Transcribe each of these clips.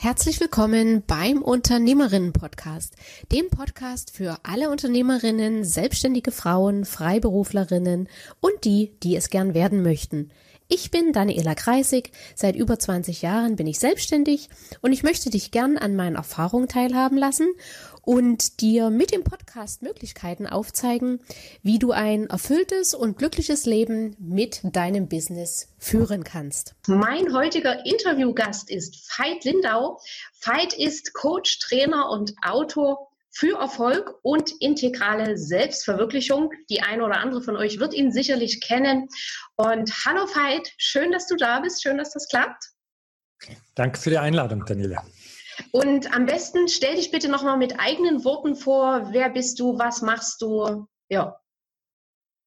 Herzlich willkommen beim Unternehmerinnen-Podcast, dem Podcast für alle Unternehmerinnen, selbstständige Frauen, Freiberuflerinnen und die, die es gern werden möchten. Ich bin Daniela Kreisig, seit über 20 Jahren bin ich selbstständig und ich möchte dich gern an meinen Erfahrungen teilhaben lassen und dir mit dem Podcast Möglichkeiten aufzeigen, wie du ein erfülltes und glückliches Leben mit deinem Business führen kannst. Mein heutiger Interviewgast ist Veit Lindau. Veit ist Coach, Trainer und Autor für Erfolg und integrale Selbstverwirklichung. Die eine oder andere von euch wird ihn sicherlich kennen. Und hallo Veit, schön, dass du da bist, schön, dass das klappt. Danke für die Einladung, Daniela. Und am besten stell dich bitte nochmal mit eigenen Worten vor. Wer bist du? Was machst du? Ja.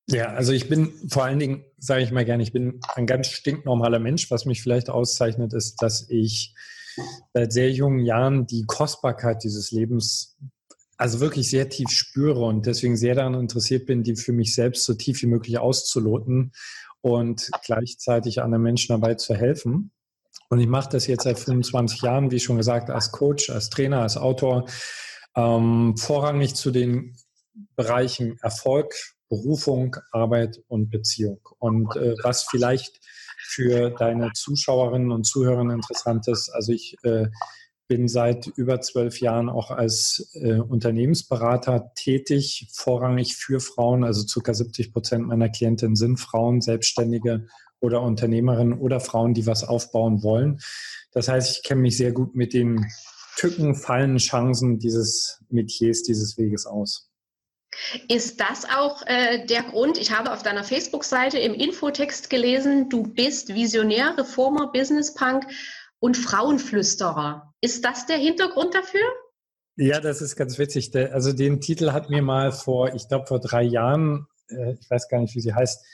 Ja, also ich bin vor allen Dingen, sage ich mal gerne, ich bin ein ganz stinknormaler Mensch. Was mich vielleicht auszeichnet, ist, dass ich seit sehr jungen Jahren die Kostbarkeit dieses Lebens also wirklich sehr tief spüre und deswegen sehr daran interessiert bin, die für mich selbst so tief wie möglich auszuloten und gleichzeitig anderen Menschen dabei zu helfen. Und ich mache das jetzt seit 25 Jahren, wie schon gesagt, als Coach, als Trainer, als Autor, ähm, vorrangig zu den Bereichen Erfolg, Berufung, Arbeit und Beziehung. Und äh, was vielleicht für deine Zuschauerinnen und Zuhörer interessant ist, also ich äh, bin seit über zwölf Jahren auch als äh, Unternehmensberater tätig, vorrangig für Frauen. Also circa 70 Prozent meiner Klientinnen sind Frauen, Selbstständige oder Unternehmerinnen oder Frauen, die was aufbauen wollen. Das heißt, ich kenne mich sehr gut mit den Tücken, Fallen, Chancen dieses Metiers, dieses Weges aus. Ist das auch äh, der Grund? Ich habe auf deiner Facebook-Seite im Infotext gelesen, du bist Visionär, Reformer, Business Punk und Frauenflüsterer. Ist das der Hintergrund dafür? Ja, das ist ganz witzig. Also den Titel hat mir mal vor, ich glaube vor drei Jahren, äh, ich weiß gar nicht, wie sie heißt,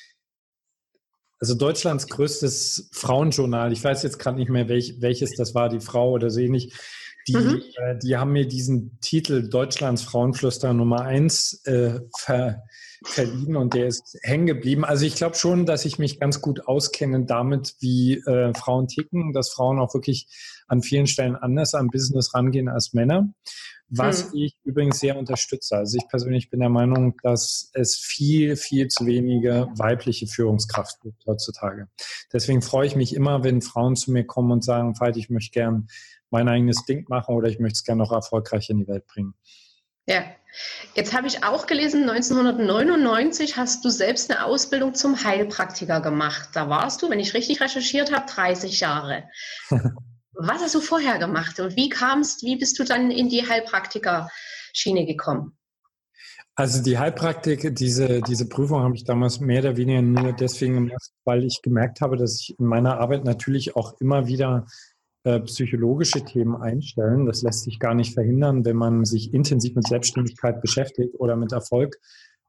also Deutschlands größtes Frauenjournal, ich weiß jetzt gerade nicht mehr, welch, welches das war, die Frau oder so ähnlich, die, mhm. äh, die haben mir diesen Titel Deutschlands Frauenflüsterer Nummer eins äh, ver, verliehen und der ist hängen geblieben. Also ich glaube schon, dass ich mich ganz gut auskenne damit, wie äh, Frauen ticken, dass Frauen auch wirklich an vielen Stellen anders am Business rangehen als Männer. Was hm. ich übrigens sehr unterstütze. Also ich persönlich bin der Meinung, dass es viel, viel zu wenige weibliche Führungskraft gibt heutzutage. Deswegen freue ich mich immer, wenn Frauen zu mir kommen und sagen, Veit, ich möchte gern mein eigenes Ding machen oder ich möchte es gerne noch erfolgreich in die Welt bringen. Ja, jetzt habe ich auch gelesen, 1999 hast du selbst eine Ausbildung zum Heilpraktiker gemacht. Da warst du, wenn ich richtig recherchiert habe, 30 Jahre. Was hast du vorher gemacht und wie kamst, wie bist du dann in die Heilpraktiker-Schiene gekommen? Also die Heilpraktik, diese, diese Prüfung habe ich damals mehr oder weniger nur deswegen gemacht, weil ich gemerkt habe, dass ich in meiner Arbeit natürlich auch immer wieder äh, psychologische Themen einstellen. Das lässt sich gar nicht verhindern, wenn man sich intensiv mit Selbstständigkeit beschäftigt oder mit Erfolg.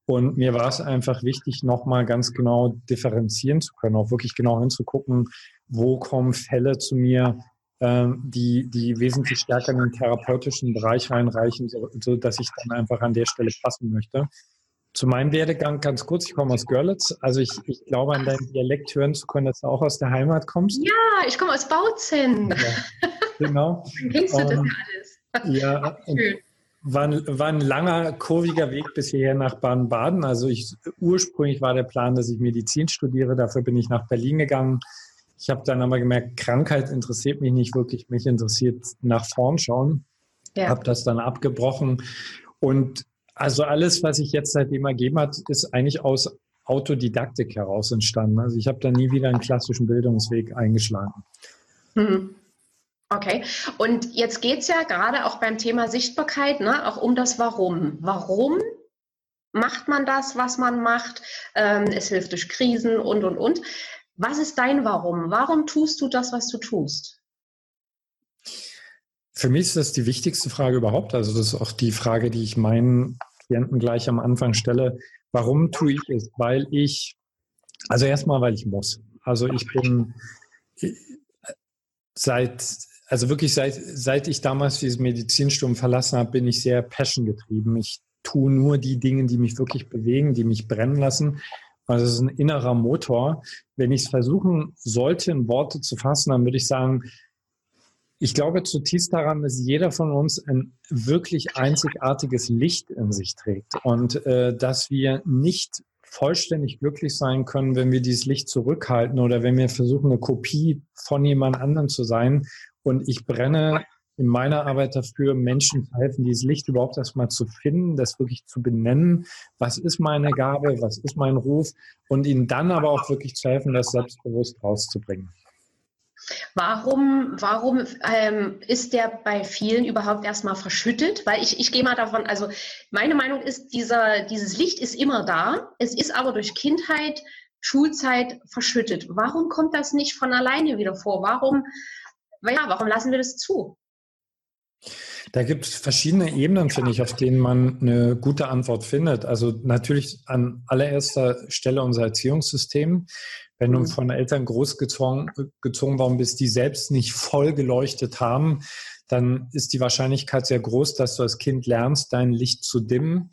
Und mir war es einfach wichtig, nochmal ganz genau differenzieren zu können, auch wirklich genau hinzugucken, wo kommen Fälle zu mir, ähm, die, die wesentlich stärker in den therapeutischen Bereich reinreichen, so, so dass ich dann einfach an der Stelle passen möchte. Zu meinem Werdegang ganz kurz, ich komme aus Görlitz. Also ich, ich glaube, an deinem Dialekt hören zu können, dass du auch aus der Heimat kommst. Ja, ich komme aus Bautzen. Ja, genau. Kennst du das alles? Ja, war ein, war ein langer, kurviger Weg bis hierher nach Baden-Baden. Also ich, ursprünglich war der Plan, dass ich Medizin studiere. Dafür bin ich nach Berlin gegangen. Ich habe dann aber gemerkt, Krankheit interessiert mich nicht wirklich. Mich interessiert nach vorn schauen. Ja. Habe das dann abgebrochen und also alles, was ich jetzt seitdem ergeben hat, ist eigentlich aus Autodidaktik heraus entstanden. Also ich habe da nie wieder einen klassischen Bildungsweg eingeschlagen. Hm. Okay, und jetzt geht es ja gerade auch beim Thema Sichtbarkeit ne, auch um das Warum. Warum macht man das, was man macht? Ähm, es hilft durch Krisen und, und, und. Was ist dein Warum? Warum tust du das, was du tust? Für mich ist das die wichtigste Frage überhaupt. Also das ist auch die Frage, die ich meinen Klienten gleich am Anfang stelle. Warum tue ich es? Weil ich, also erstmal, weil ich muss. Also ich bin seit, also wirklich seit, seit ich damals dieses Medizinstudium verlassen habe, bin ich sehr passion getrieben. Ich tue nur die Dinge, die mich wirklich bewegen, die mich brennen lassen. Also es ist ein innerer Motor. Wenn ich es versuchen sollte, in Worte zu fassen, dann würde ich sagen, Ich glaube zutiefst daran, dass jeder von uns ein wirklich einzigartiges Licht in sich trägt und äh, dass wir nicht vollständig glücklich sein können, wenn wir dieses Licht zurückhalten oder wenn wir versuchen, eine Kopie von jemand anderem zu sein. Und ich brenne in meiner Arbeit dafür, Menschen zu helfen, dieses Licht überhaupt erstmal zu finden, das wirklich zu benennen. Was ist meine Gabe? Was ist mein Ruf? Und ihnen dann aber auch wirklich zu helfen, das selbstbewusst rauszubringen. Warum, warum ähm, ist der bei vielen überhaupt erstmal verschüttet? Weil ich, ich gehe mal davon, also meine Meinung ist, dieser, dieses Licht ist immer da, es ist aber durch Kindheit, Schulzeit verschüttet. Warum kommt das nicht von alleine wieder vor? Warum, ja, warum lassen wir das zu? Da gibt es verschiedene Ebenen, finde ich, auf denen man eine gute Antwort findet. Also natürlich an allererster Stelle unser Erziehungssystem. Wenn du mhm. von Eltern großgezogen gezogen worden bist, die selbst nicht voll geleuchtet haben, dann ist die Wahrscheinlichkeit sehr groß, dass du als Kind lernst, dein Licht zu dimmen.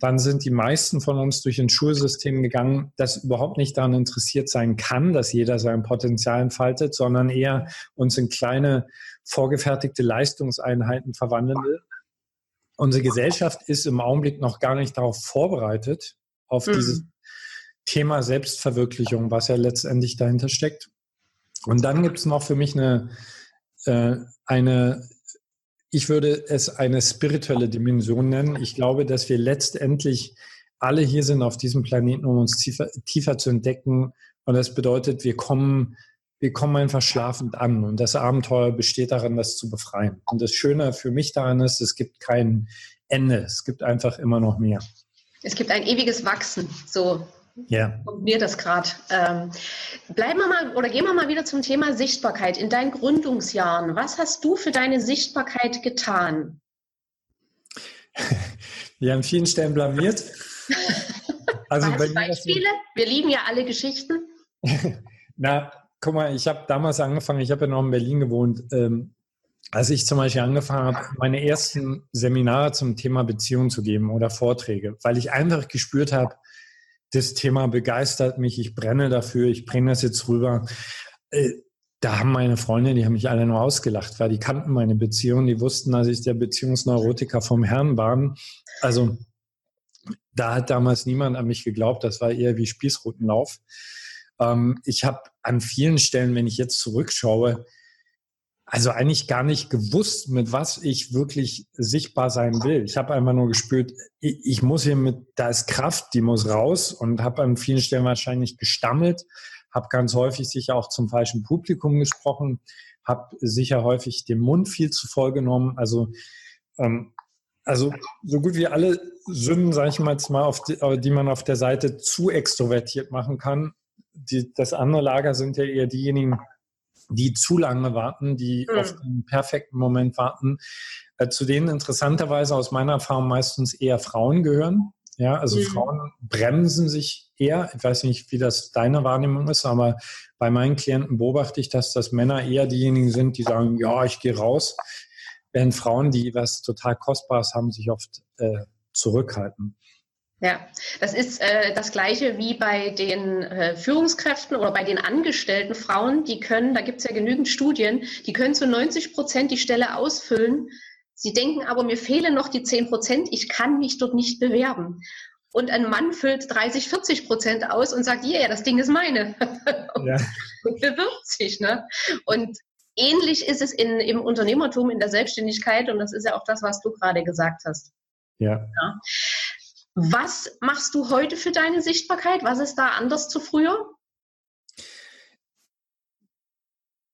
Dann sind die meisten von uns durch ein Schulsystem gegangen, das überhaupt nicht daran interessiert sein kann, dass jeder sein Potenzial entfaltet, sondern eher uns in kleine vorgefertigte Leistungseinheiten verwandeln will. Unsere Gesellschaft ist im Augenblick noch gar nicht darauf vorbereitet, auf mhm. dieses Thema Selbstverwirklichung, was ja letztendlich dahinter steckt. Und dann gibt es noch für mich eine, äh, eine, ich würde es eine spirituelle Dimension nennen. Ich glaube, dass wir letztendlich alle hier sind auf diesem Planeten, um uns tiefer, tiefer zu entdecken. Und das bedeutet, wir kommen, wir kommen einfach schlafend an. Und das Abenteuer besteht darin, das zu befreien. Und das Schöne für mich daran ist, es gibt kein Ende. Es gibt einfach immer noch mehr. Es gibt ein ewiges Wachsen. So ja. Und mir das gerade. Ähm, bleiben wir mal oder gehen wir mal wieder zum Thema Sichtbarkeit. In deinen Gründungsjahren, was hast du für deine Sichtbarkeit getan? Wir haben vielen Stellen blamiert. Also Was Beispiele? Wir lieben ja alle Geschichten. Na, guck mal, ich habe damals angefangen, ich habe ja noch in Berlin gewohnt. Ähm, als ich zum Beispiel angefangen habe, meine ersten Seminare zum Thema Beziehung zu geben oder Vorträge, weil ich einfach gespürt habe, das Thema begeistert mich, ich brenne dafür, ich bringe das jetzt rüber. Äh, da haben meine Freunde, die haben mich alle nur ausgelacht, weil die kannten meine Beziehung, die wussten, dass ich der Beziehungsneurotiker vom Herrn war. Also da hat damals niemand an mich geglaubt, das war eher wie Spießrutenlauf. Ähm, ich habe an vielen Stellen, wenn ich jetzt zurückschaue, also eigentlich gar nicht gewusst, mit was ich wirklich sichtbar sein will. Ich habe einfach nur gespürt, ich, muss hier mit, da ist Kraft, die muss raus und habe an vielen Stellen wahrscheinlich gestammelt, habe ganz häufig sicher auch zum falschen Publikum gesprochen, habe sicher häufig den Mund viel zu voll genommen. Also, ähm, also so gut wie alle Sünden, sage ich mal jetzt mal, auf die, die man auf der Seite zu extrovertiert machen kann. Die, das andere Lager sind ja eher diejenigen, die zu lange warten, die mhm. auf den perfekten Moment warten, äh, zu denen interessanterweise aus meiner Erfahrung meistens eher Frauen gehören. Ja, also mhm. Frauen bremsen sich eher. Ich weiß nicht, wie das deine Wahrnehmung ist, aber bei meinen Klienten beobachte ich, dass das Männer eher diejenigen sind, die sagen, ja, ich gehe raus, während Frauen, die was total Kostbares haben, sich oft äh, zurückhalten. Ja, das ist äh, das gleiche wie bei den äh, Führungskräften oder bei den angestellten Frauen. Die können, da gibt es ja genügend Studien, die können zu 90 Prozent die Stelle ausfüllen. Sie denken aber, mir fehlen noch die 10 Prozent, ich kann mich dort nicht bewerben. Und ein Mann füllt 30, 40 Prozent aus und sagt, ja, yeah, das Ding ist meine. Ja. und bewirbt sich. Ne? Und ähnlich ist es in, im Unternehmertum, in der Selbstständigkeit. Und das ist ja auch das, was du gerade gesagt hast. Ja. ja. Was machst du heute für deine Sichtbarkeit? Was ist da anders zu früher?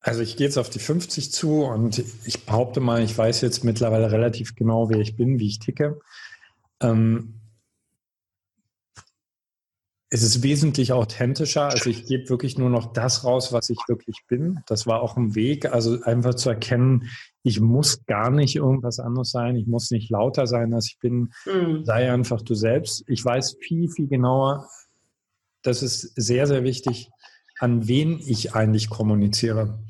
Also ich gehe jetzt auf die 50 zu und ich behaupte mal, ich weiß jetzt mittlerweile relativ genau, wer ich bin, wie ich ticke. Ähm, es ist wesentlich authentischer. Also ich gebe wirklich nur noch das raus, was ich wirklich bin. Das war auch ein Weg, also einfach zu erkennen, ich muss gar nicht irgendwas anderes sein, ich muss nicht lauter sein, als ich bin, mhm. sei einfach du selbst. Ich weiß viel, viel genauer, das ist sehr, sehr wichtig, an wen ich eigentlich kommuniziere.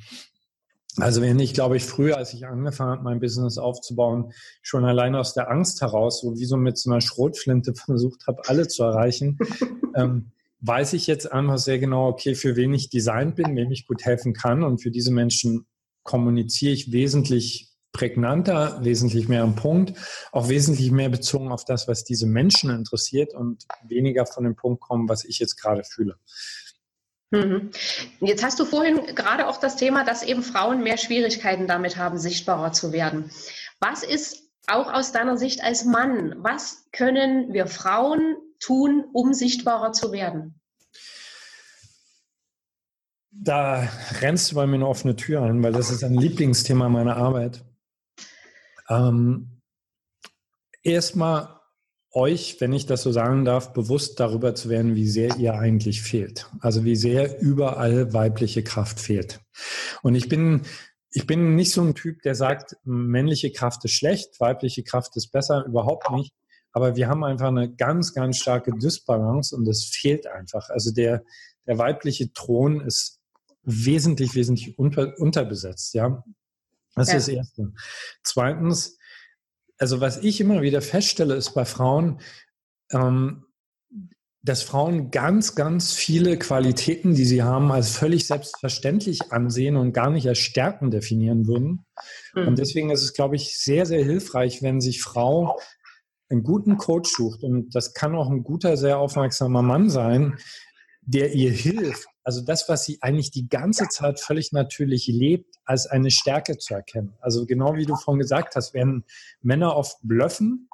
Also wenn ich, glaube ich, früher, als ich angefangen habe, mein Business aufzubauen, schon allein aus der Angst heraus, so wie so mit so einer Schrotflinte versucht habe, alle zu erreichen, ähm, weiß ich jetzt einfach sehr genau, okay, für wen ich designt bin, wem ich gut helfen kann und für diese Menschen kommuniziere ich wesentlich prägnanter, wesentlich mehr am Punkt, auch wesentlich mehr bezogen auf das, was diese Menschen interessiert und weniger von dem Punkt kommen, was ich jetzt gerade fühle. Mhm. Jetzt hast du vorhin gerade auch das Thema, dass eben Frauen mehr Schwierigkeiten damit haben, sichtbarer zu werden. Was ist auch aus deiner Sicht als Mann, was können wir Frauen tun, um sichtbarer zu werden? Da rennst du bei mir eine offene Tür ein, weil das ist ein Lieblingsthema meiner Arbeit. Ähm, Erstmal euch, wenn ich das so sagen darf, bewusst darüber zu werden, wie sehr ihr eigentlich fehlt. Also wie sehr überall weibliche Kraft fehlt. Und ich bin, ich bin nicht so ein Typ, der sagt, männliche Kraft ist schlecht, weibliche Kraft ist besser, überhaupt nicht. Aber wir haben einfach eine ganz, ganz starke Dysbalance und es fehlt einfach. Also der, der weibliche Thron ist wesentlich, wesentlich unter, unterbesetzt, ja. Das ja. ist das Erste. Zweitens, also was ich immer wieder feststelle, ist bei Frauen, ähm, dass Frauen ganz, ganz viele Qualitäten, die sie haben, als völlig selbstverständlich ansehen und gar nicht als Stärken definieren würden. Mhm. Und deswegen ist es, glaube ich, sehr, sehr hilfreich, wenn sich Frau einen guten Coach sucht. Und das kann auch ein guter, sehr aufmerksamer Mann sein, der ihr hilft, also das, was sie eigentlich die ganze Zeit völlig natürlich lebt, als eine Stärke zu erkennen. Also genau wie du vorhin gesagt hast, werden Männer oft blöffen,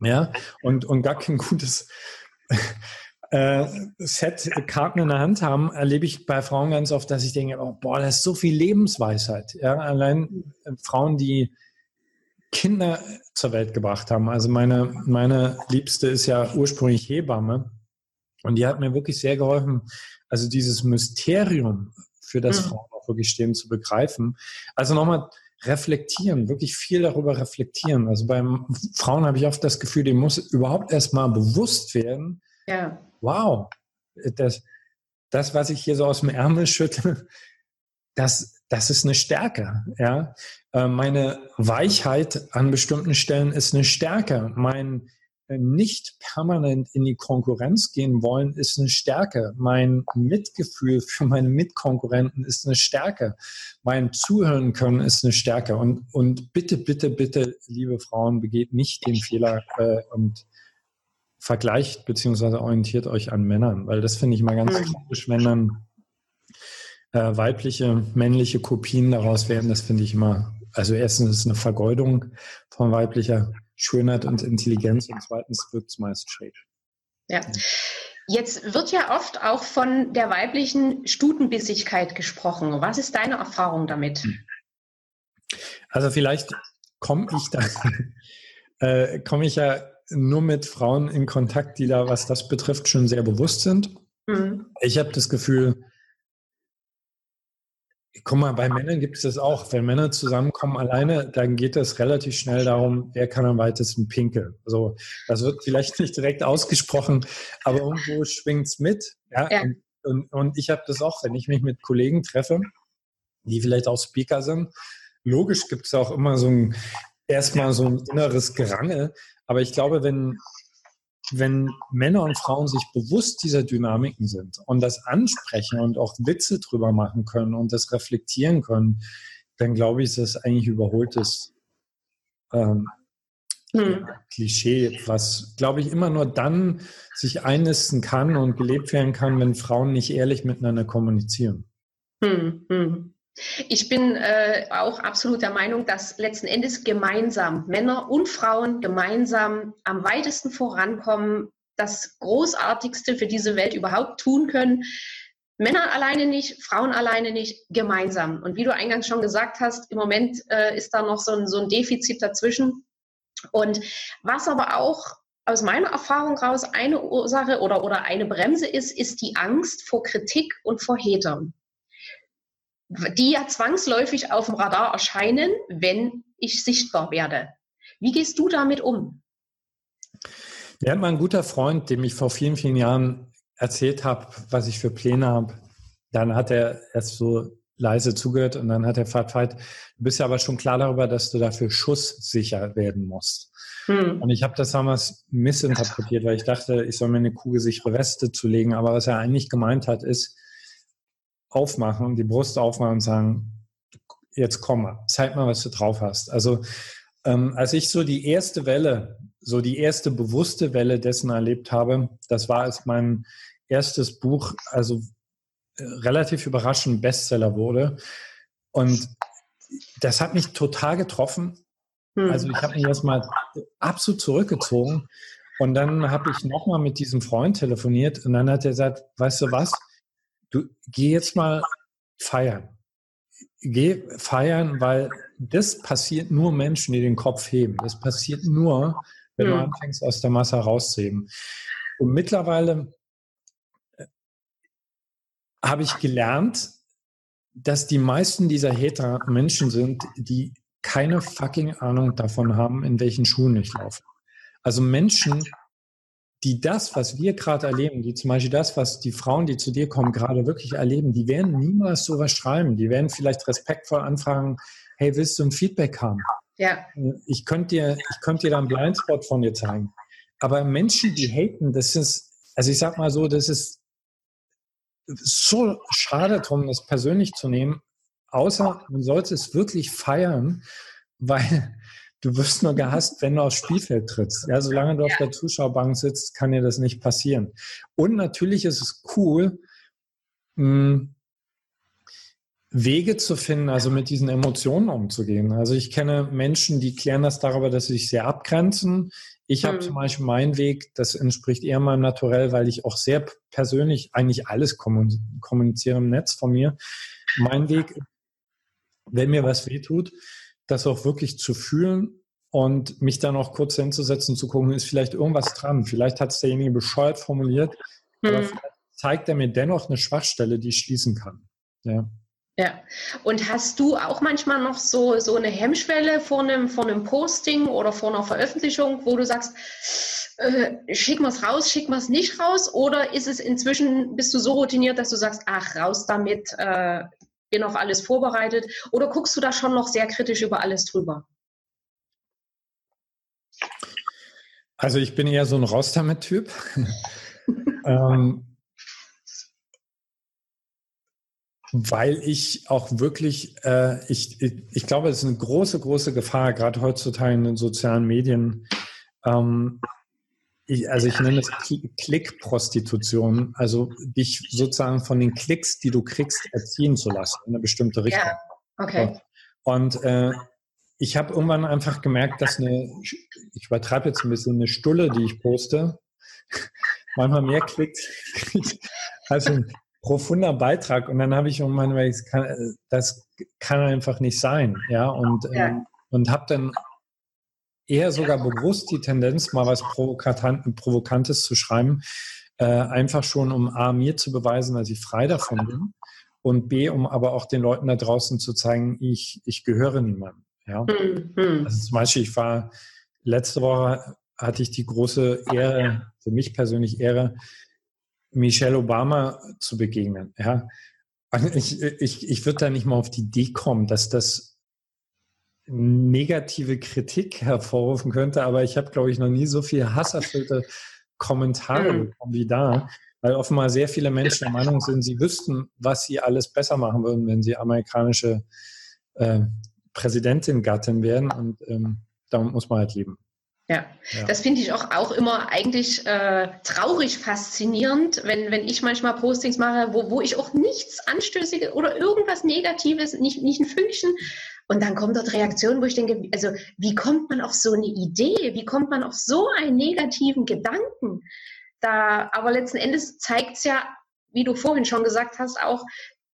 ja, und, und gar kein gutes äh, Set Karten in der Hand haben, erlebe ich bei Frauen ganz oft, dass ich denke, oh, boah, das ist so viel Lebensweisheit. Ja, allein äh, Frauen, die Kinder zur Welt gebracht haben. Also meine, meine Liebste ist ja ursprünglich Hebamme. Und die hat mir wirklich sehr geholfen, also dieses Mysterium für das mhm. Frauen auch wirklich stehen zu begreifen. Also nochmal reflektieren, wirklich viel darüber reflektieren. Also beim Frauen habe ich oft das Gefühl, dem muss überhaupt erstmal bewusst werden. Ja. Wow, das, das, was ich hier so aus dem Ärmel schütte, das, das ist eine Stärke. Ja? Äh, meine Weichheit an bestimmten Stellen ist eine Stärke. Mein nicht permanent in die Konkurrenz gehen wollen, ist eine Stärke. Mein Mitgefühl für meine Mitkonkurrenten ist eine Stärke. Mein Zuhören können ist eine Stärke. Und, und bitte, bitte, bitte, liebe Frauen, begeht nicht den Fehler äh, und vergleicht beziehungsweise orientiert euch an Männern, weil das finde ich mal ganz kritisch, wenn dann äh, weibliche, männliche Kopien daraus werden. Das finde ich immer, also erstens ist es eine Vergeudung von weiblicher Schönheit und Intelligenz und zweitens wirkt es meist schräg. Ja. Jetzt wird ja oft auch von der weiblichen Stutenbissigkeit gesprochen. Was ist deine Erfahrung damit? Also vielleicht komme ich da, äh, komme ich ja nur mit Frauen in Kontakt, die da, was das betrifft, schon sehr bewusst sind. Mhm. Ich habe das Gefühl, Guck mal, bei Männern gibt es das auch. Wenn Männer zusammenkommen alleine, dann geht es relativ schnell darum, wer kann am weitesten pinkeln. Also das wird vielleicht nicht direkt ausgesprochen, aber irgendwo schwingt es mit. Ja? ja. Und, und, und, ich habe das auch, wenn ich mich mit Kollegen treffe, die vielleicht auch Speaker sind. Logisch gibt es auch immer so ein erstmal so ein inneres Gerangel. Aber ich glaube, wenn wenn Männer und Frauen sich bewusst dieser Dynamiken sind und das ansprechen und auch Witze drüber machen können und das reflektieren können, dann glaube ich, ist das eigentlich überholtes ähm, hm. Klischee, was, glaube ich, immer nur dann sich einnisten kann und gelebt werden kann, wenn Frauen nicht ehrlich miteinander kommunizieren. Hm, hm. Ich bin äh, auch absolut der Meinung, dass letzten Endes gemeinsam Männer und Frauen gemeinsam am weitesten vorankommen, das Großartigste für diese Welt überhaupt tun können. Männer alleine nicht, Frauen alleine nicht, gemeinsam. Und wie du eingangs schon gesagt hast, im Moment äh, ist da noch so ein, so ein Defizit dazwischen. Und was aber auch aus meiner Erfahrung raus eine Ursache oder, oder eine Bremse ist, ist die Angst vor Kritik und vor Hatern die ja zwangsläufig auf dem Radar erscheinen, wenn ich sichtbar werde. Wie gehst du damit um? Ja, mein guter Freund, dem ich vor vielen, vielen Jahren erzählt habe, was ich für Pläne habe, dann hat er erst so leise zugehört und dann hat er gefragt, du bist ja aber schon klar darüber, dass du dafür schusssicher werden musst. Hm. Und ich habe das damals missinterpretiert, weil ich dachte, ich soll mir eine kugelsichere Weste zulegen. Aber was er eigentlich gemeint hat, ist, aufmachen, die Brust aufmachen und sagen, jetzt komm mal, zeig mal, was du drauf hast. Also ähm, als ich so die erste Welle, so die erste bewusste Welle dessen erlebt habe, das war als mein erstes Buch, also äh, relativ überraschend Bestseller wurde. Und das hat mich total getroffen. Hm. Also ich habe mich erstmal absolut zurückgezogen. Und dann habe ich nochmal mit diesem Freund telefoniert und dann hat er gesagt, weißt du was, du geh jetzt mal feiern. Geh feiern, weil das passiert nur Menschen, die den Kopf heben. Das passiert nur, wenn hm. du anfängst, aus der Masse rauszuheben. Und mittlerweile äh, habe ich gelernt, dass die meisten dieser Hater Menschen sind, die keine fucking Ahnung davon haben, in welchen Schuhen ich laufe. Also Menschen, die das, was wir gerade erleben, die zum Beispiel das, was die Frauen, die zu dir kommen, gerade wirklich erleben, die werden niemals sowas schreiben. Die werden vielleicht respektvoll anfragen, hey, willst du ein Feedback haben? Ja. Ich könnte dir, ich könnte dir da einen Blindspot von dir zeigen. Aber Menschen, die haten, das ist, also ich sag mal so, das ist so schade drum, das persönlich zu nehmen, außer man sollte es wirklich feiern, weil du wirst nur gehasst, wenn du aufs Spielfeld trittst. Ja, solange du auf der Zuschauerbank sitzt, kann dir das nicht passieren. Und natürlich ist es cool, mh, hm, Wege zu finden, also mit diesen Emotionen umzugehen. Also ich kenne Menschen, die klären das darüber, dass sie sich sehr abgrenzen. Ich habe mhm. zum Beispiel meinen Weg, das entspricht eher meinem Naturell, weil ich auch sehr persönlich eigentlich alles kommuniziere im Netz von mir. Mein Weg, wenn mir was wehtut, das auch wirklich zu fühlen und mich dann auch kurz hinzusetzen, zu gucken, ist vielleicht irgendwas dran. Vielleicht hat es derjenige bescheuert formuliert, mhm. aber vielleicht zeigt er mir dennoch eine Schwachstelle, die ich schließen kann. Ja. Ja. Und hast du auch manchmal noch so, so eine Hemmschwelle vor einem, vor einem Posting oder vor einer Veröffentlichung, wo du sagst, äh, schicken wir es raus, schicken wir es nicht raus? Oder ist es inzwischen, bist du so routiniert, dass du sagst, ach, raus damit, äh, bin auf alles vorbereitet? Oder guckst du da schon noch sehr kritisch über alles drüber? Also ich bin eher so ein Raus damit-Typ. ähm, Weil ich auch wirklich, äh, ich, ich, ich glaube, es ist eine große, große Gefahr, gerade heutzutage in den sozialen Medien. Ähm, ich, also ich nenne es Klickprostitution, also dich sozusagen von den Klicks, die du kriegst, erziehen zu lassen in eine bestimmte Richtung. Ja, okay. Und äh, ich habe irgendwann einfach gemerkt, dass eine, ich übertreibe jetzt ein bisschen, eine Stulle, die ich poste, manchmal mehr klickt als ein profunder Beitrag. Und dann habe ich irgendwann, weil das kann, das kann einfach nicht sein, ja. Und, ja. Ähm, und habe dann eher sogar bewusst die Tendenz, mal was Provokantes zu schreiben, äh, einfach schon, um A, mir zu beweisen, dass ich frei davon bin und B, um aber auch den Leuten da draußen zu zeigen, ich, ich gehöre niemandem. Ja? Mhm. Also zum Beispiel, ich war letzte Woche hatte ich die große Ehre, für mich persönlich Ehre, Michelle Obama zu begegnen. Ja? Ich, ich, ich würde da nicht mal auf die Idee kommen, dass das negative Kritik hervorrufen könnte, aber ich habe, glaube ich, noch nie so viel hasserfüllte Kommentare mhm. bekommen wie da, weil offenbar sehr viele Menschen der Meinung sind, sie wüssten, was sie alles besser machen würden, wenn sie amerikanische äh, Präsidentin, Gattin wären und ähm, damit muss man halt leben. Ja, ja. das finde ich auch, auch immer eigentlich äh, traurig faszinierend, wenn, wenn ich manchmal Postings mache, wo, wo ich auch nichts Anstößiges oder irgendwas Negatives, nicht, nicht ein Fünkchen. Und dann kommt dort Reaktion, wo ich denke, also wie kommt man auf so eine Idee? Wie kommt man auf so einen negativen Gedanken? Da, aber letzten Endes zeigt es ja, wie du vorhin schon gesagt hast, auch,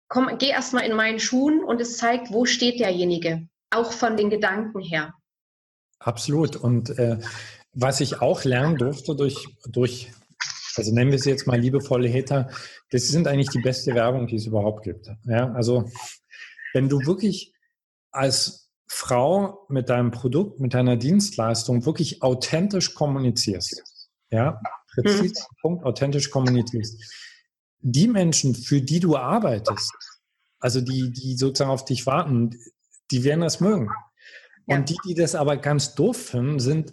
komm, geh erstmal in meinen Schuhen und es zeigt, wo steht derjenige, auch von den Gedanken her. Absolut. Und äh, was ich auch lernen durfte durch, durch, also nennen wir sie jetzt mal liebevolle Hater, das sind eigentlich die beste Werbung, die es überhaupt gibt. Ja, also wenn du wirklich als Frau mit deinem Produkt, mit deiner Dienstleistung wirklich authentisch kommunizierst, ja, präzise mhm. Punkt, authentisch kommunizierst, die Menschen, für die du arbeitest, also die, die sozusagen auf dich warten, die werden das mögen. Ja. Und die, die das aber ganz doof finden, sind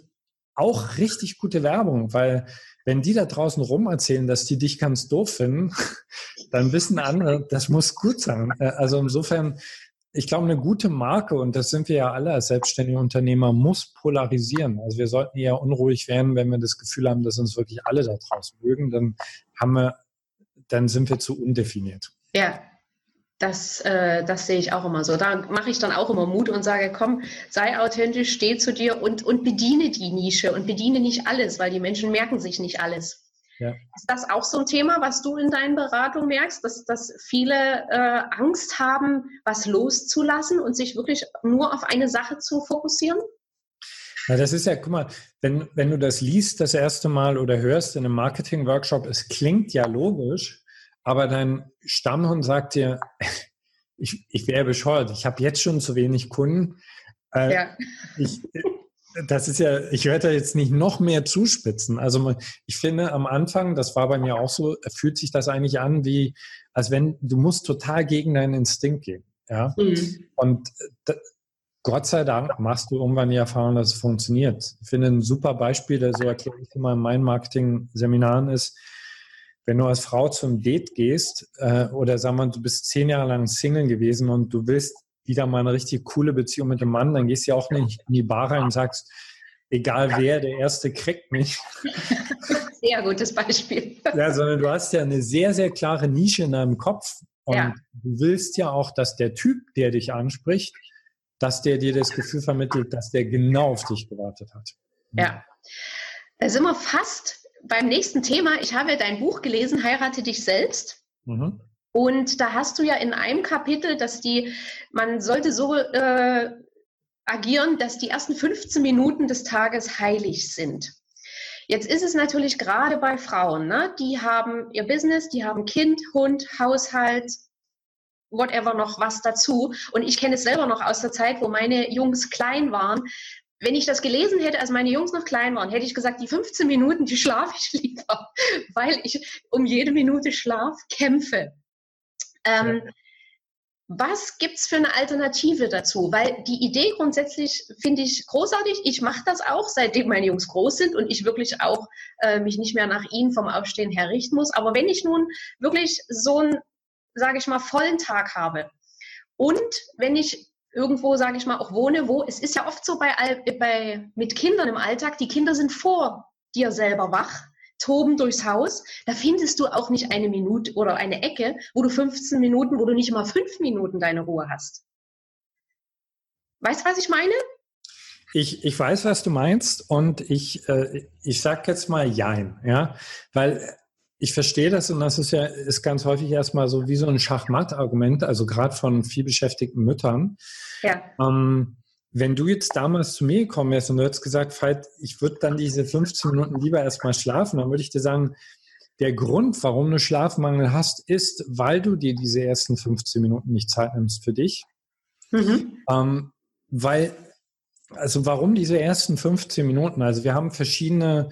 auch richtig gute Werbung, weil wenn die da draußen rum erzählen, dass die dich ganz doof finden, dann wissen andere, das muss gut sein. Äh, also insofern, ich glaube, eine gute Marke, und das sind wir ja alle als selbstständige Unternehmer, muss polarisieren. Also wir sollten eher unruhig werden, wenn wir das Gefühl haben, dass uns wirklich alle da draußen mögen, dann haben wir, dann sind wir zu undefiniert. Ja, das, äh, das sehe ich auch immer so. Da mache ich dann auch immer Mut und sage, komm, sei authentisch, steh zu dir und, und bediene die Nische und bediene nicht alles, weil die Menschen merken sich nicht alles. Ja. Ist das auch so ein Thema, was du in deinen Beratungen merkst, dass, dass viele äh, Angst haben, was loszulassen und sich wirklich nur auf eine Sache zu fokussieren? Ja, das ist ja, guck mal, wenn, wenn du das liest das erste Mal oder hörst in einem Marketing-Workshop, es klingt ja logisch, aber dein Stammhund sagt dir, ich, ich wäre bescheuert, ich habe jetzt schon zu wenig Kunden. Äh, ja. Ich, das ist ja, ich werde da jetzt nicht noch mehr zuspitzen. Also ich finde am Anfang, das war bei mir auch so, fühlt sich das eigentlich an wie, als wenn du musst total gegen deinen Instinkt gehen. Ja. Mhm. Und Gott sei Dank machst du irgendwann die Erfahrung, dass es funktioniert. Ich finde ein super Beispiel, der so erkläre ich immer in meinen Marketing-Seminaren ist, wenn du als Frau zum Date gehst äh, oder sag mal, du bist zehn Jahre lang Single gewesen und du willst wieder mal eine richtig coole Beziehung mit dem Mann, dann gehst du ja auch nicht in die Bar rein und sagst, egal wer, der Erste kriegt mich. Sehr gutes Beispiel. Ja, sondern du hast ja eine sehr, sehr klare Nische in deinem Kopf und ja. du willst ja auch, dass der Typ, der dich anspricht, dass der dir das Gefühl vermittelt, dass der genau auf dich gewartet hat. Ja. Da sind wir fast beim nächsten Thema. Ich habe dein Buch gelesen, Heirate dich selbst. Mhm. Und da hast du ja in einem Kapitel, dass die, man sollte so äh, agieren, dass die ersten 15 Minuten des Tages heilig sind. Jetzt ist es natürlich gerade bei Frauen, ne? die haben ihr Business, die haben Kind, Hund, Haushalt, whatever noch was dazu. Und ich kenne es selber noch aus der Zeit, wo meine Jungs klein waren. Wenn ich das gelesen hätte, als meine Jungs noch klein waren, hätte ich gesagt, die 15 Minuten, die schlafe ich lieber, weil ich um jede Minute Schlaf kämpfe. Ähm, ja. Was es für eine Alternative dazu? Weil die Idee grundsätzlich finde ich großartig. Ich mache das auch, seitdem meine Jungs groß sind und ich wirklich auch äh, mich nicht mehr nach ihnen vom Aufstehen her richten muss. Aber wenn ich nun wirklich so einen, sage ich mal, vollen Tag habe und wenn ich irgendwo, sage ich mal, auch wohne, wo es ist ja oft so bei, bei mit Kindern im Alltag, die Kinder sind vor dir selber wach toben durchs Haus, da findest du auch nicht eine Minute oder eine Ecke, wo du 15 Minuten, wo du nicht mal fünf Minuten deine Ruhe hast. Weißt du, was ich meine? Ich, ich weiß, was du meinst und ich, äh, ich sag jetzt mal Jein, ja, weil ich verstehe das und das ist ja ist ganz häufig erstmal so wie so ein Schachmatt-Argument, also gerade von vielbeschäftigten Müttern. Ja. Ähm, wenn du jetzt damals zu mir gekommen wärst und du hättest gesagt, Veit, ich würde dann diese 15 Minuten lieber erstmal schlafen, dann würde ich dir sagen, der Grund, warum du Schlafmangel hast, ist, weil du dir diese ersten 15 Minuten nicht Zeit nimmst für dich. Mhm. Ähm, weil, also warum diese ersten 15 Minuten? Also wir haben verschiedene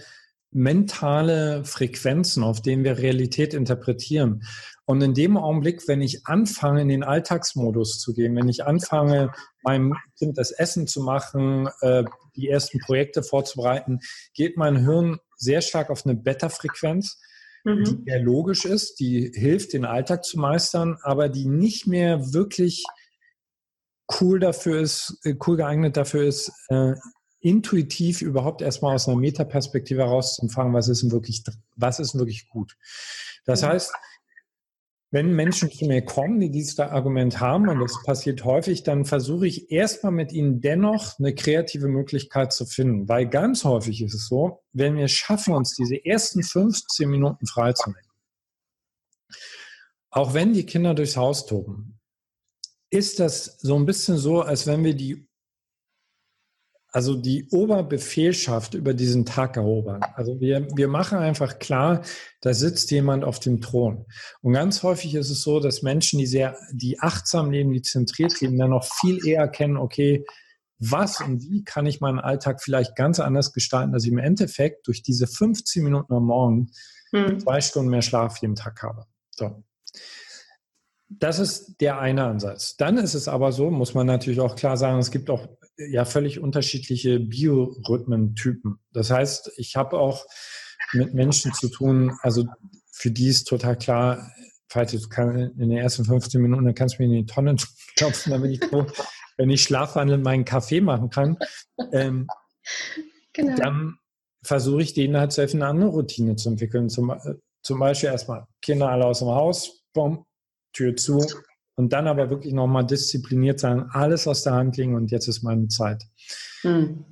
mentale Frequenzen, auf denen wir Realität interpretieren. Und in dem Augenblick, wenn ich anfange, in den Alltagsmodus zu gehen, wenn ich anfange, meinem Kind das Essen zu machen, äh, die ersten Projekte vorzubereiten, geht mein Hirn sehr stark auf eine Beta-Frequenz, mhm. die sehr logisch ist, die hilft, den Alltag zu meistern, aber die nicht mehr wirklich cool dafür ist, äh, cool geeignet dafür ist, äh, intuitiv überhaupt erstmal aus einer Metaperspektive herauszufangen, was ist denn wirklich, was ist wirklich gut. Das heißt, wenn Menschen zu mir kommen, die dieses Argument haben, und das passiert häufig, dann versuche ich erstmal mit ihnen dennoch eine kreative Möglichkeit zu finden. Weil ganz häufig ist es so, wenn wir schaffen, uns diese ersten 15 Minuten freizunehmen, auch wenn die Kinder durchs Haus toben, ist das so ein bisschen so, als wenn wir die also die Oberbefehlschaft über diesen Tag erobern. Also wir, wir machen einfach klar, da sitzt jemand auf dem Thron. Und ganz häufig ist es so, dass Menschen, die sehr, die achtsam leben, die zentriert leben, dann noch viel eher kennen, okay, was und wie kann ich meinen Alltag vielleicht ganz anders gestalten, dass ich im Endeffekt durch diese 15 Minuten am Morgen hm. zwei Stunden mehr Schlaf jeden Tag habe. So. Das ist der eine Ansatz. Dann ist es aber so, muss man natürlich auch klar sagen, es gibt auch ja völlig unterschiedliche Biorhythmentypen. Das heißt, ich habe auch mit Menschen zu tun, also für die ist total klar, falls du in den ersten 15 Minuten, dann kannst du mir in die Tonne klopfen, damit ich so, wenn ich schlafwandel, meinen Kaffee machen kann. Ähm, genau. Dann versuche ich denen halt zu helfen, eine andere Routine zu entwickeln. Zum, äh, zum Beispiel erstmal Kinder alle aus dem Haus, bumm, Tür zu. Und dann aber wirklich nochmal diszipliniert sein, alles aus der Hand legen und jetzt ist meine Zeit. Mhm.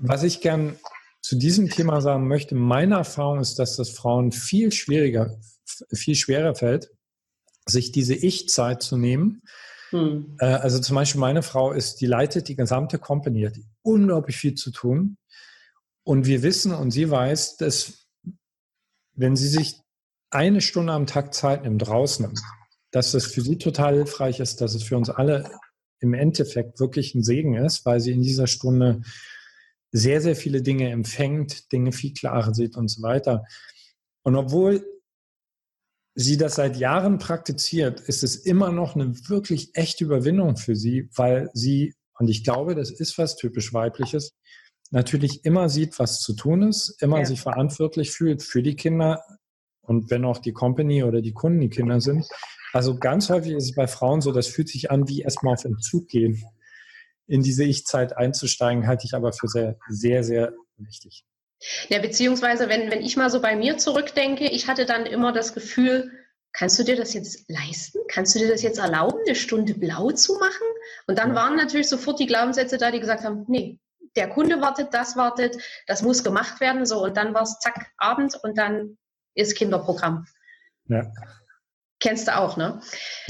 Was ich gern zu diesem Thema sagen möchte, meine Erfahrung ist, dass das Frauen viel schwieriger, viel schwerer fällt, sich diese Ich-Zeit zu nehmen. Mhm. Also zum Beispiel meine Frau ist, die leitet die gesamte Company, hat unglaublich viel zu tun. Und wir wissen und sie weiß, dass wenn sie sich eine Stunde am Tag Zeit nimmt, draußen, dass das für sie total hilfreich ist, dass es für uns alle im Endeffekt wirklich ein Segen ist, weil sie in dieser Stunde sehr, sehr viele Dinge empfängt, Dinge viel klarer sieht und so weiter. Und obwohl sie das seit Jahren praktiziert, ist es immer noch eine wirklich echte Überwindung für sie, weil sie, und ich glaube, das ist was typisch weibliches, natürlich immer sieht, was zu tun ist, immer ja. sich verantwortlich fühlt für die Kinder und wenn auch die Company oder die Kunden die Kinder sind. Also ganz häufig ist es bei Frauen so, das fühlt sich an wie erstmal auf Entzug gehen. In diese Ich-Zeit einzusteigen, halte ich aber für sehr, sehr, sehr wichtig. Ja, beziehungsweise, wenn, wenn ich mal so bei mir zurückdenke, ich hatte dann immer das Gefühl, kannst du dir das jetzt leisten? Kannst du dir das jetzt erlauben, eine Stunde blau zu machen? Und dann waren natürlich sofort die Glaubenssätze da, die gesagt haben, nee, der Kunde wartet, das wartet, das muss gemacht werden, so. Und dann war es zack, Abend und dann ist Kinderprogramm. Ja. Kennst du auch, ne?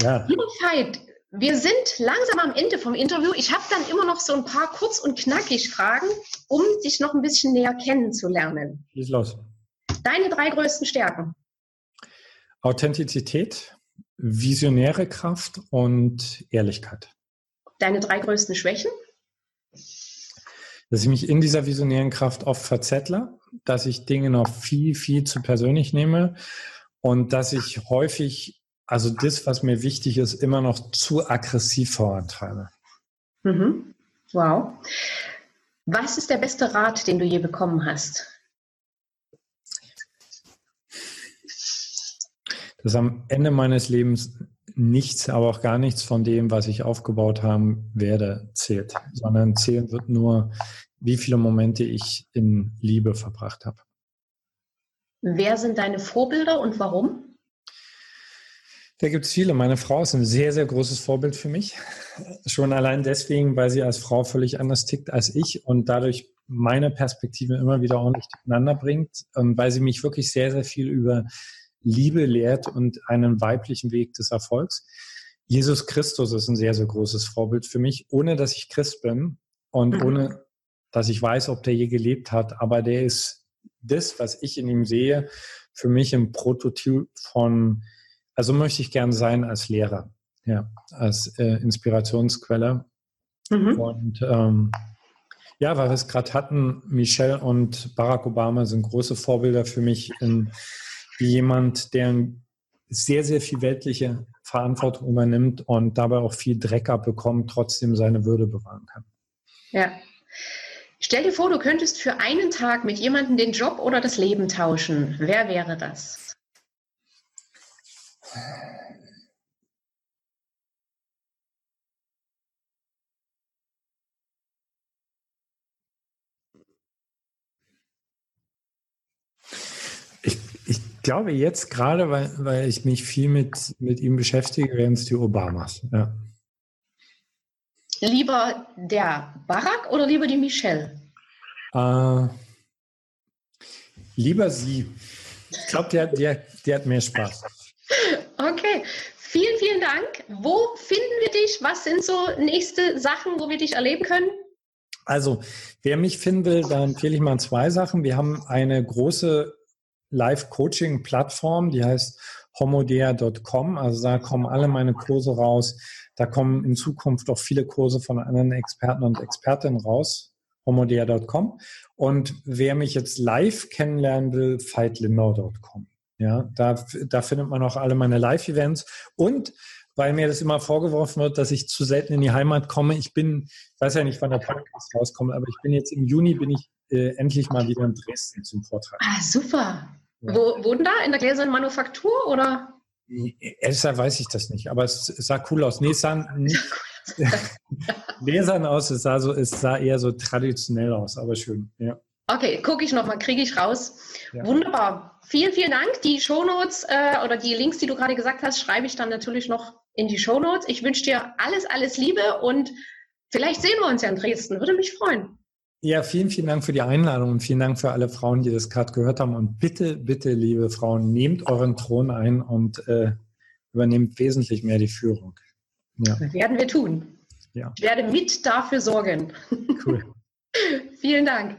Ja. Veit, wir sind langsam am Ende vom Interview. Ich habe dann immer noch so ein paar kurz und knackig Fragen, um dich noch ein bisschen näher kennenzulernen. Schieß los. Deine drei größten Stärken. Authentizität, visionäre Kraft und Ehrlichkeit. Deine drei größten Schwächen? Dass ich mich in dieser visionären Kraft oft verzettle, dass ich Dinge noch viel, viel zu persönlich nehme und dass ich häufig, also das, was mir wichtig ist, immer noch zu aggressiv vorantreibe. Mhm. Wow. Was ist der beste Rat, den du je bekommen hast? Dass am Ende meines Lebens nichts, aber auch gar nichts von dem, was ich aufgebaut haben werde, zählt, sondern zählen wird nur, wie viele Momente ich in Liebe verbracht habe. Wer sind deine Vorbilder und warum? Da gibt es viele. Meine Frau ist ein sehr, sehr großes Vorbild für mich. Schon allein deswegen, weil sie als Frau völlig anders tickt als ich und dadurch meine Perspektive immer wieder ordentlich durcheinander bringt und weil sie mich wirklich sehr, sehr viel über Liebe lehrt und einen weiblichen Weg des Erfolgs. Jesus Christus ist ein sehr, sehr großes Vorbild für mich, ohne dass ich Christ bin und mhm. ohne dass ich weiß, ob der je gelebt hat. Aber der ist das, was ich in ihm sehe, für mich ein Prototyp von, also möchte ich gern sein als Lehrer, ja, als äh, Inspirationsquelle. Mhm. Und ähm, ja, weil wir es gerade hatten, Michelle und Barack Obama sind große Vorbilder für mich in wie jemand, der sehr, sehr viel weltliche Verantwortung übernimmt und dabei auch viel Dreck abbekommt, trotzdem seine Würde bewahren kann. Ja. Stell dir vor, du könntest für einen Tag mit jemandem den Job oder das Leben tauschen. Wer wäre das? Glaube jetzt gerade, weil, weil ich mich viel mit, mit ihm beschäftige, wären es die Obamas. Ja. Lieber der Barack oder lieber die Michelle? Äh, lieber sie. Ich glaube, der, der, der hat mehr Spaß. Okay, vielen, vielen Dank. Wo finden wir dich? Was sind so nächste Sachen, wo wir dich erleben können? Also, wer mich finden will, da empfehle ich mal zwei Sachen. Wir haben eine große Live-Coaching-Plattform, die heißt homodea.com. Also da kommen alle meine Kurse raus. Da kommen in Zukunft auch viele Kurse von anderen Experten und Expertinnen raus. homodea.com. Und wer mich jetzt live kennenlernen will, fightlindau.com. Ja, da, da findet man auch alle meine Live-Events. Und weil mir das immer vorgeworfen wird, dass ich zu selten in die Heimat komme. Ich bin, ich weiß ja nicht, wann der Podcast rauskommt, aber ich bin jetzt im Juni, bin ich äh, endlich mal wieder in Dresden zum Vortrag. Ah, super. Ja. Wo wohnen da? In der Gläsernen Manufaktur oder? Elsa weiß ich das nicht, aber es sah cool aus. Nee, es sah nicht lesern aus, es sah, so, es sah eher so traditionell aus, aber schön, ja. Okay, gucke ich nochmal, kriege ich raus. Ja. Wunderbar. Vielen, vielen Dank. Die Shownotes äh, oder die Links, die du gerade gesagt hast, schreibe ich dann natürlich noch in die Shownotes. Ich wünsche dir alles, alles Liebe und vielleicht sehen wir uns ja in Dresden. Würde mich freuen. Ja, vielen, vielen Dank für die Einladung und vielen Dank für alle Frauen, die das gerade gehört haben. Und bitte, bitte, liebe Frauen, nehmt euren Thron ein und äh, übernehmt wesentlich mehr die Führung. Ja. Das werden wir tun. Ja. Ich werde mit dafür sorgen. Cool. vielen Dank.